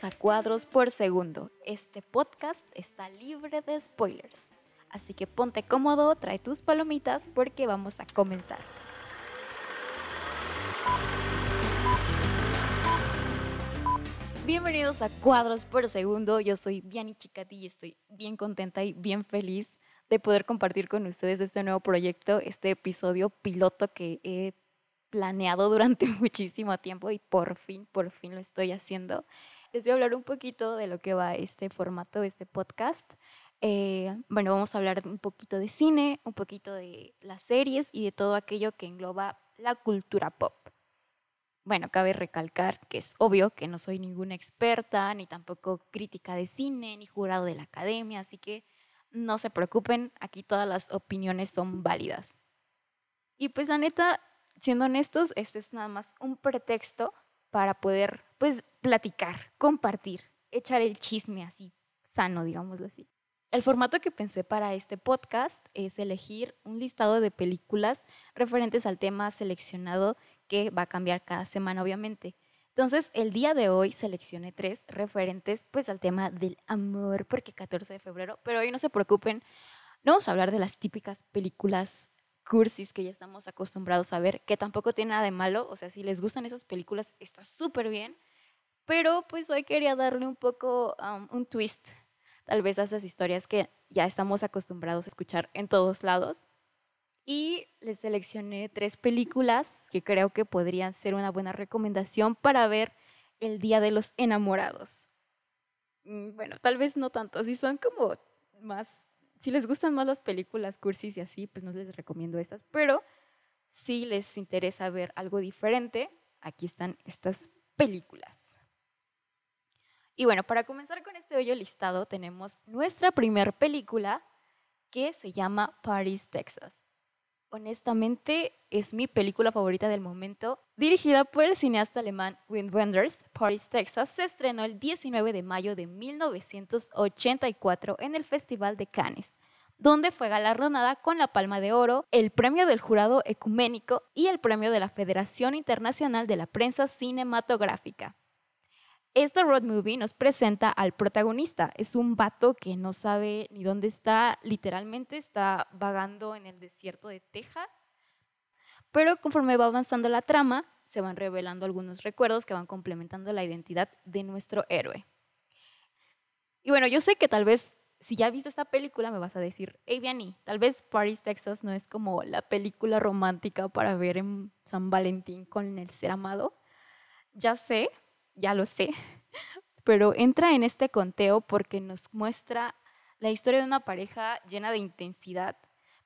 A Cuadros por Segundo. Este podcast está libre de spoilers. Así que ponte cómodo, trae tus palomitas porque vamos a comenzar. Bienvenidos a Cuadros por Segundo. Yo soy Viani Chicati y estoy bien contenta y bien feliz de poder compartir con ustedes este nuevo proyecto, este episodio piloto que he planeado durante muchísimo tiempo y por fin, por fin lo estoy haciendo. Les voy a hablar un poquito de lo que va este formato, este podcast. Eh, bueno, vamos a hablar un poquito de cine, un poquito de las series y de todo aquello que engloba la cultura pop. Bueno, cabe recalcar que es obvio que no soy ninguna experta, ni tampoco crítica de cine, ni jurado de la academia, así que no se preocupen, aquí todas las opiniones son válidas. Y pues la neta, siendo honestos, este es nada más un pretexto para poder, pues, platicar, compartir, echar el chisme así, sano, digámoslo así. El formato que pensé para este podcast es elegir un listado de películas referentes al tema seleccionado que va a cambiar cada semana, obviamente. Entonces, el día de hoy seleccioné tres referentes pues al tema del amor, porque 14 de febrero, pero hoy no se preocupen, no vamos a hablar de las típicas películas cursis que ya estamos acostumbrados a ver, que tampoco tiene nada de malo, o sea, si les gustan esas películas está súper bien, pero pues hoy quería darle un poco un twist, tal vez a esas historias que ya estamos acostumbrados a escuchar en todos lados y les seleccioné tres películas que creo que podrían ser una buena recomendación para ver el Día de los Enamorados. Mm, bueno, tal vez no tanto, si son como más, si les gustan más las películas cursis y así, pues no les recomiendo estas, pero si les interesa ver algo diferente, aquí están estas películas. Y bueno, para comenzar con este hoyo listado, tenemos nuestra primer película que se llama Paris, Texas. Honestamente, es mi película favorita del momento. Dirigida por el cineasta alemán Wim Wenders, Paris, Texas, se estrenó el 19 de mayo de 1984 en el Festival de Cannes, donde fue galardonada con la Palma de Oro, el Premio del Jurado Ecuménico y el Premio de la Federación Internacional de la Prensa Cinematográfica. Esta road movie nos presenta al protagonista. Es un vato que no sabe ni dónde está, literalmente está vagando en el desierto de Texas. Pero conforme va avanzando la trama, se van revelando algunos recuerdos que van complementando la identidad de nuestro héroe. Y bueno, yo sé que tal vez si ya viste esta película me vas a decir, hey Vianney, tal vez Paris, Texas no es como la película romántica para ver en San Valentín con el ser amado. Ya sé, ya lo sé, pero entra en este conteo porque nos muestra la historia de una pareja llena de intensidad,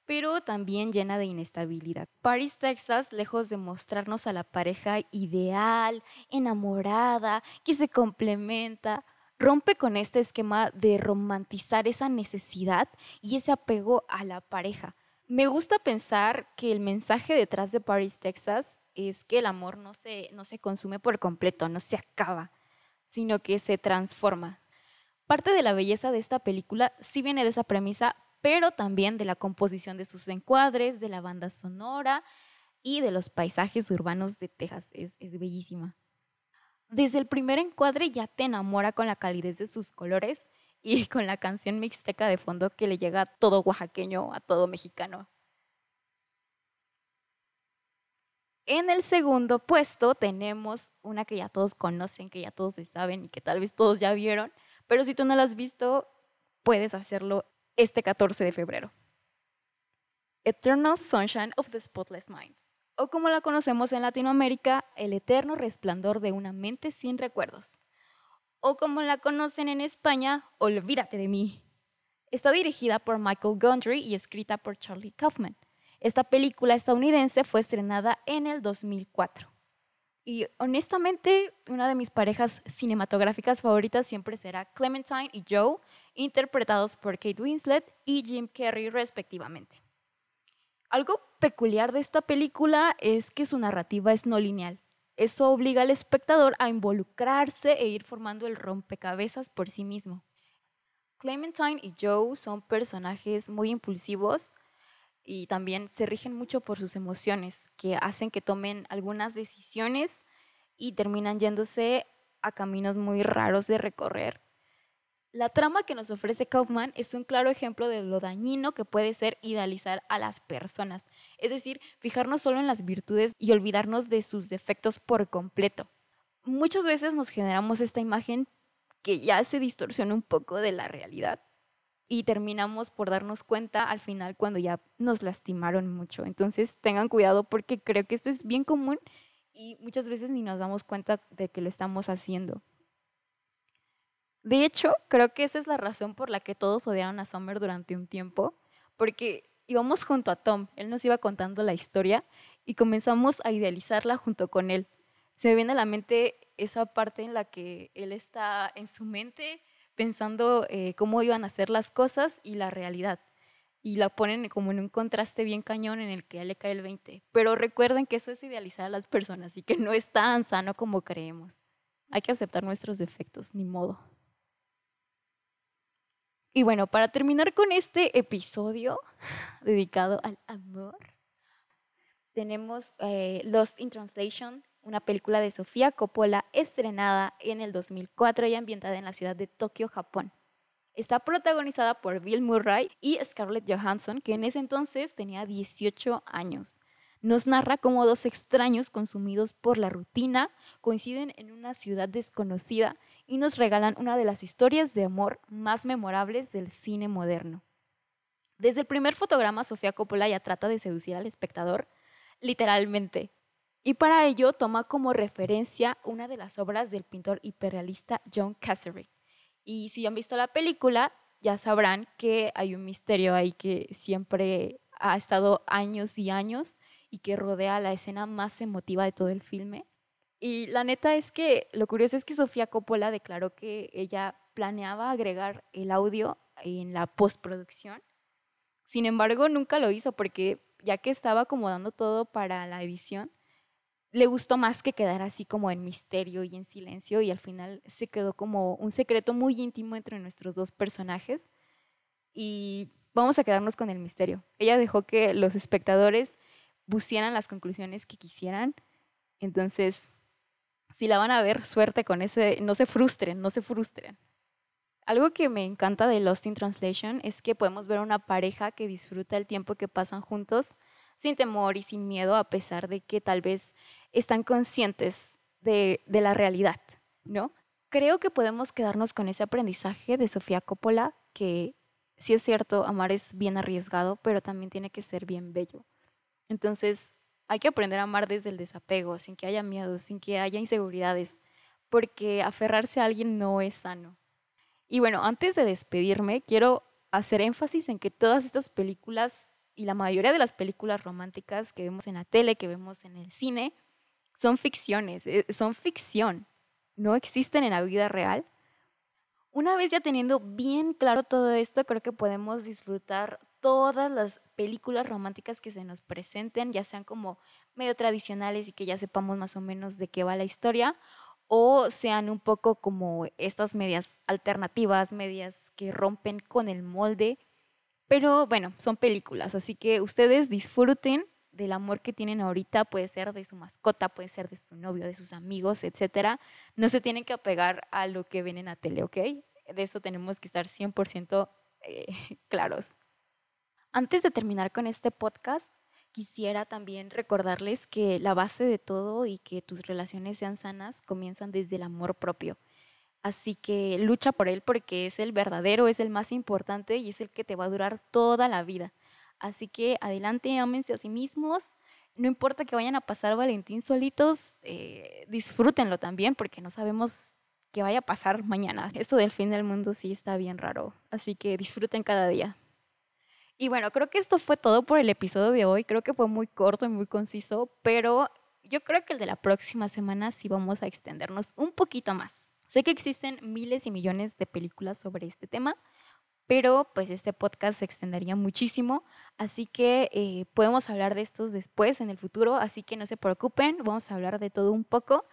pero también llena de inestabilidad. Paris, Texas, lejos de mostrarnos a la pareja ideal, enamorada, que se complementa, rompe con este esquema de romantizar esa necesidad y ese apego a la pareja. Me gusta pensar que el mensaje detrás de Paris, Texas es que el amor no se, no se consume por completo, no se acaba, sino que se transforma. Parte de la belleza de esta película sí viene de esa premisa, pero también de la composición de sus encuadres, de la banda sonora y de los paisajes urbanos de Texas. Es, es bellísima. Desde el primer encuadre ya te enamora con la calidez de sus colores y con la canción mixteca de fondo que le llega a todo oaxaqueño, a todo mexicano. En el segundo puesto tenemos una que ya todos conocen, que ya todos se saben y que tal vez todos ya vieron, pero si tú no la has visto, puedes hacerlo este 14 de febrero. Eternal Sunshine of the Spotless Mind, o como la conocemos en Latinoamérica, El eterno resplandor de una mente sin recuerdos, o como la conocen en España, Olvídate de mí. Está dirigida por Michael Gondry y escrita por Charlie Kaufman. Esta película estadounidense fue estrenada en el 2004. Y honestamente, una de mis parejas cinematográficas favoritas siempre será Clementine y Joe, interpretados por Kate Winslet y Jim Carrey respectivamente. Algo peculiar de esta película es que su narrativa es no lineal. Eso obliga al espectador a involucrarse e ir formando el rompecabezas por sí mismo. Clementine y Joe son personajes muy impulsivos, y también se rigen mucho por sus emociones, que hacen que tomen algunas decisiones y terminan yéndose a caminos muy raros de recorrer. La trama que nos ofrece Kaufman es un claro ejemplo de lo dañino que puede ser idealizar a las personas, es decir, fijarnos solo en las virtudes y olvidarnos de sus defectos por completo. Muchas veces nos generamos esta imagen que ya se distorsiona un poco de la realidad y terminamos por darnos cuenta al final cuando ya nos lastimaron mucho. Entonces tengan cuidado porque creo que esto es bien común y muchas veces ni nos damos cuenta de que lo estamos haciendo. De hecho, creo que esa es la razón por la que todos odiaron a Summer durante un tiempo, porque íbamos junto a Tom, él nos iba contando la historia y comenzamos a idealizarla junto con él. Se me viene a la mente esa parte en la que él está en su mente pensando eh, cómo iban a ser las cosas y la realidad. Y la ponen como en un contraste bien cañón en el que a él le cae el 20. Pero recuerden que eso es idealizar a las personas y que no es tan sano como creemos. Hay que aceptar nuestros defectos, ni modo. Y bueno, para terminar con este episodio dedicado al amor, tenemos eh, Lost in Translation una película de Sofía Coppola estrenada en el 2004 y ambientada en la ciudad de Tokio, Japón. Está protagonizada por Bill Murray y Scarlett Johansson, que en ese entonces tenía 18 años. Nos narra cómo dos extraños consumidos por la rutina coinciden en una ciudad desconocida y nos regalan una de las historias de amor más memorables del cine moderno. Desde el primer fotograma, Sofía Coppola ya trata de seducir al espectador, literalmente, y para ello toma como referencia una de las obras del pintor hiperrealista John Cassaray. Y si han visto la película, ya sabrán que hay un misterio ahí que siempre ha estado años y años y que rodea la escena más emotiva de todo el filme. Y la neta es que lo curioso es que Sofía Coppola declaró que ella planeaba agregar el audio en la postproducción. Sin embargo, nunca lo hizo porque ya que estaba acomodando todo para la edición, le gustó más que quedar así como en misterio y en silencio y al final se quedó como un secreto muy íntimo entre nuestros dos personajes y vamos a quedarnos con el misterio. Ella dejó que los espectadores pusieran las conclusiones que quisieran, entonces si la van a ver, suerte con ese, no se frustren, no se frustren. Algo que me encanta de Lost in Translation es que podemos ver una pareja que disfruta el tiempo que pasan juntos sin temor y sin miedo, a pesar de que tal vez están conscientes de, la realidad, ¿no? Creo que podemos quedarnos con ese aprendizaje de Sofía Coppola, que sí es cierto, amar es bien arriesgado, pero también tiene que ser bien bello. Entonces, hay que aprender a amar desde el desapego, sin que haya miedo, sin que haya inseguridades, porque aferrarse a alguien no es sano. Y bueno, antes de despedirme, quiero hacer énfasis en que todas estas películas y la mayoría de las películas románticas que vemos en la tele, que vemos en el cine, son ficciones, eh, son ficción, no existen en la vida real. Una vez ya teniendo bien claro todo esto, creo que podemos disfrutar todas las películas románticas que se nos presenten, ya sean como medio tradicionales y que ya sepamos más o menos de qué va la historia, o sean un poco como estas medias alternativas, medias que rompen con el molde pero bueno, son películas, así que ustedes disfruten del amor que tienen ahorita, puede ser de su mascota, puede ser de su novio, de sus amigos, etcétera. No se tienen que apegar a lo que ven en la tele, ¿ok? De eso tenemos que estar 100% eh, claros. Antes de terminar con este podcast, quisiera también recordarles que la base de todo y que tus relaciones sean sanas comienzan desde el amor propio. Así que lucha por él porque es el verdadero, es el más importante y es el que te va a durar toda la vida. Así que adelante, ámense a sí mismos. No importa que vayan a pasar Valentín solitos, eh, disfrútenlo también porque no sabemos qué vaya a pasar mañana. Esto del fin del mundo sí está bien raro. Así que disfruten cada día. Y bueno, creo que esto fue todo por el episodio de hoy. Creo que fue muy corto y muy conciso, pero yo creo que el de la próxima semana sí vamos a extendernos un poquito más. Sé que existen miles y millones de películas sobre este tema, pero pues este podcast se extendería muchísimo, así que eh, podemos hablar de estos después, en el futuro, así que no se preocupen, vamos a hablar de todo un poco.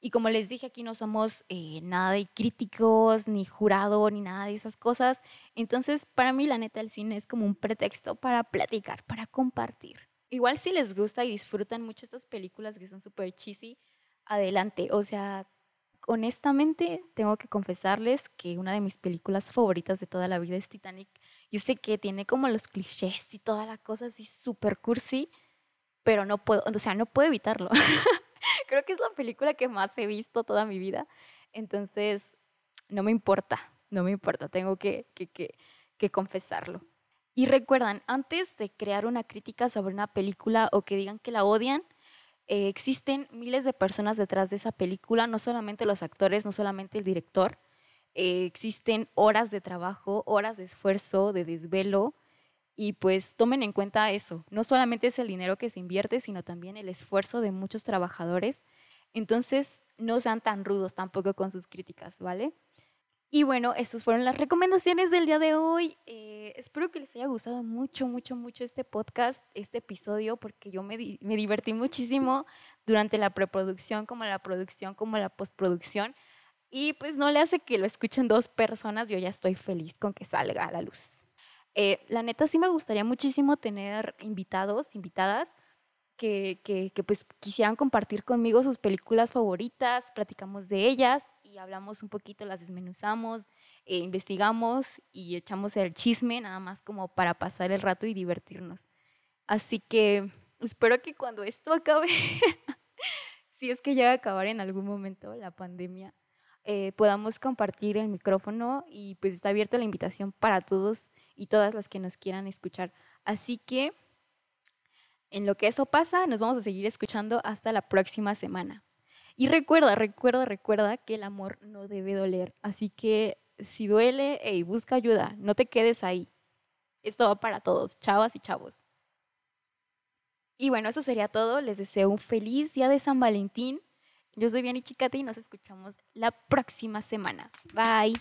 Y como les dije, aquí no somos eh, nada de críticos, ni jurado, ni nada de esas cosas. Entonces, para mí, la neta, el cine es como un pretexto para platicar, para compartir. Igual si les gusta y disfrutan mucho estas películas que son súper cheesy, adelante. O sea, honestamente tengo que confesarles que una de mis películas favoritas de toda la vida es Titanic. Yo sé que tiene como los clichés y toda la cosa así súper cursi, pero no puedo, o sea, no puedo evitarlo. Creo que es la película que más he visto toda mi vida. Entonces, no me importa, no me importa, tengo que, que, que, que confesarlo. Y recuerdan, antes de crear una crítica sobre una película o que digan que la odian, eh, existen miles de personas detrás de esa película, no solamente los actores, no solamente el director. Eh, existen horas de trabajo, horas de esfuerzo, de desvelo. Y pues tomen en cuenta eso. No solamente es el dinero que se invierte, sino también el esfuerzo de muchos trabajadores. Entonces, no sean tan rudos tampoco con sus críticas, ¿vale? Y bueno, estas fueron las recomendaciones del día de hoy. Eh, espero que les haya gustado mucho, mucho, mucho este podcast, este episodio, porque yo me, me divertí muchísimo durante la preproducción, como la producción, como la postproducción. Y pues no le hace que lo escuchen dos personas, yo ya estoy feliz con que salga a la luz. Eh, la neta sí me gustaría muchísimo tener invitados, invitadas, que, pues quisieran compartir conmigo sus películas favoritas, platicamos de ellas y hablamos un poquito, las desmenuzamos, eh, investigamos y echamos el chisme nada más como para pasar el rato y divertirnos. Así que espero que cuando esto acabe, si es que llega a acabar en algún momento la pandemia, eh, podamos compartir el micrófono y pues está abierta la invitación para todos y todas las que nos quieran escuchar. Así que en lo que eso pasa, nos vamos a seguir escuchando hasta la próxima semana. Y recuerda, recuerda, recuerda que el amor no debe doler. Así que si duele, hey, busca ayuda, no te quedes ahí. Esto va para todos, chavas y chavos. Y bueno, eso sería todo. Les deseo un feliz día de San Valentín. Yo soy Vianney Chicate y nos escuchamos la próxima semana. Bye.